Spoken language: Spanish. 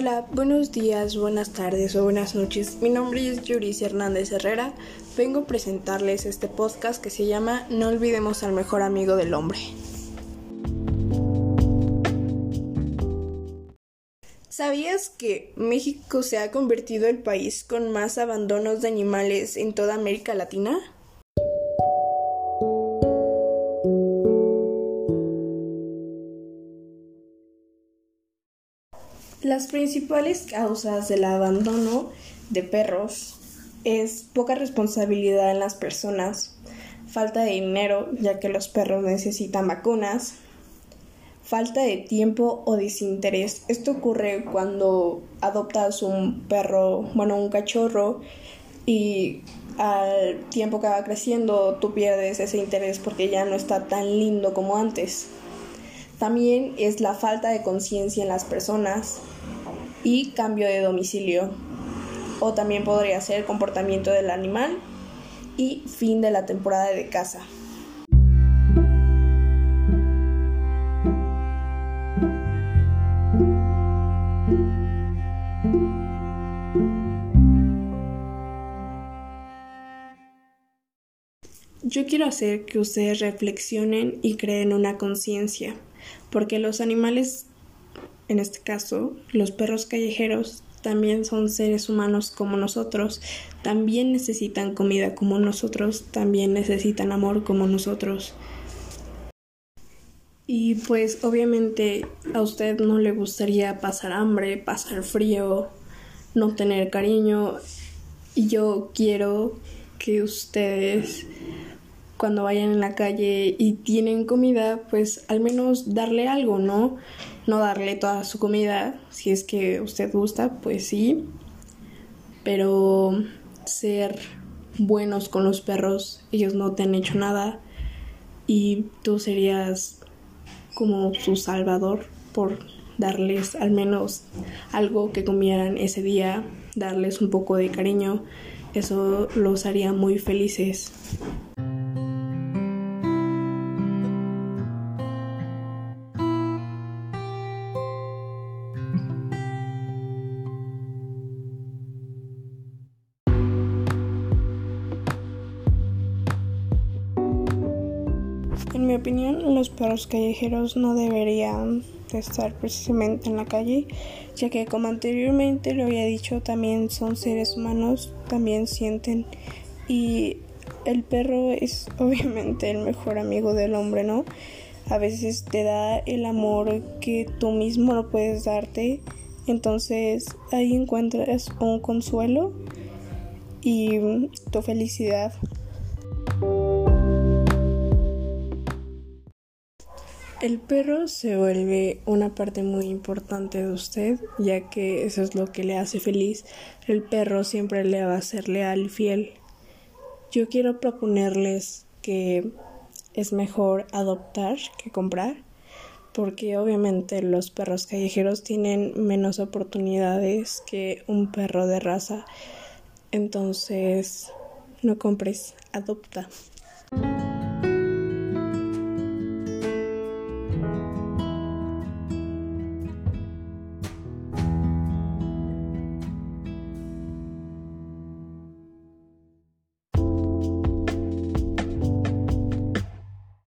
Hola, buenos días, buenas tardes o buenas noches. Mi nombre es Yuricia Hernández Herrera. Vengo a presentarles este podcast que se llama No olvidemos al mejor amigo del hombre. ¿Sabías que México se ha convertido en el país con más abandonos de animales en toda América Latina? Las principales causas del abandono de perros es poca responsabilidad en las personas, falta de dinero, ya que los perros necesitan vacunas, falta de tiempo o desinterés. Esto ocurre cuando adoptas un perro, bueno, un cachorro, y al tiempo que va creciendo tú pierdes ese interés porque ya no está tan lindo como antes. También es la falta de conciencia en las personas y cambio de domicilio. O también podría ser comportamiento del animal y fin de la temporada de caza. Yo quiero hacer que ustedes reflexionen y creen una conciencia porque los animales, en este caso, los perros callejeros, también son seres humanos como nosotros, también necesitan comida como nosotros, también necesitan amor como nosotros. Y pues obviamente a usted no le gustaría pasar hambre, pasar frío, no tener cariño. Y yo quiero que ustedes cuando vayan en la calle y tienen comida, pues al menos darle algo, ¿no? No darle toda su comida, si es que usted gusta, pues sí. Pero ser buenos con los perros, ellos no te han hecho nada y tú serías como su salvador por darles al menos algo que comieran ese día, darles un poco de cariño, eso los haría muy felices. En mi opinión, los perros callejeros no deberían estar precisamente en la calle, ya que como anteriormente lo había dicho, también son seres humanos, también sienten y el perro es obviamente el mejor amigo del hombre, ¿no? A veces te da el amor que tú mismo no puedes darte, entonces ahí encuentras un consuelo y tu felicidad. El perro se vuelve una parte muy importante de usted, ya que eso es lo que le hace feliz. El perro siempre le va a ser leal y fiel. Yo quiero proponerles que es mejor adoptar que comprar, porque obviamente los perros callejeros tienen menos oportunidades que un perro de raza. Entonces, no compres, adopta.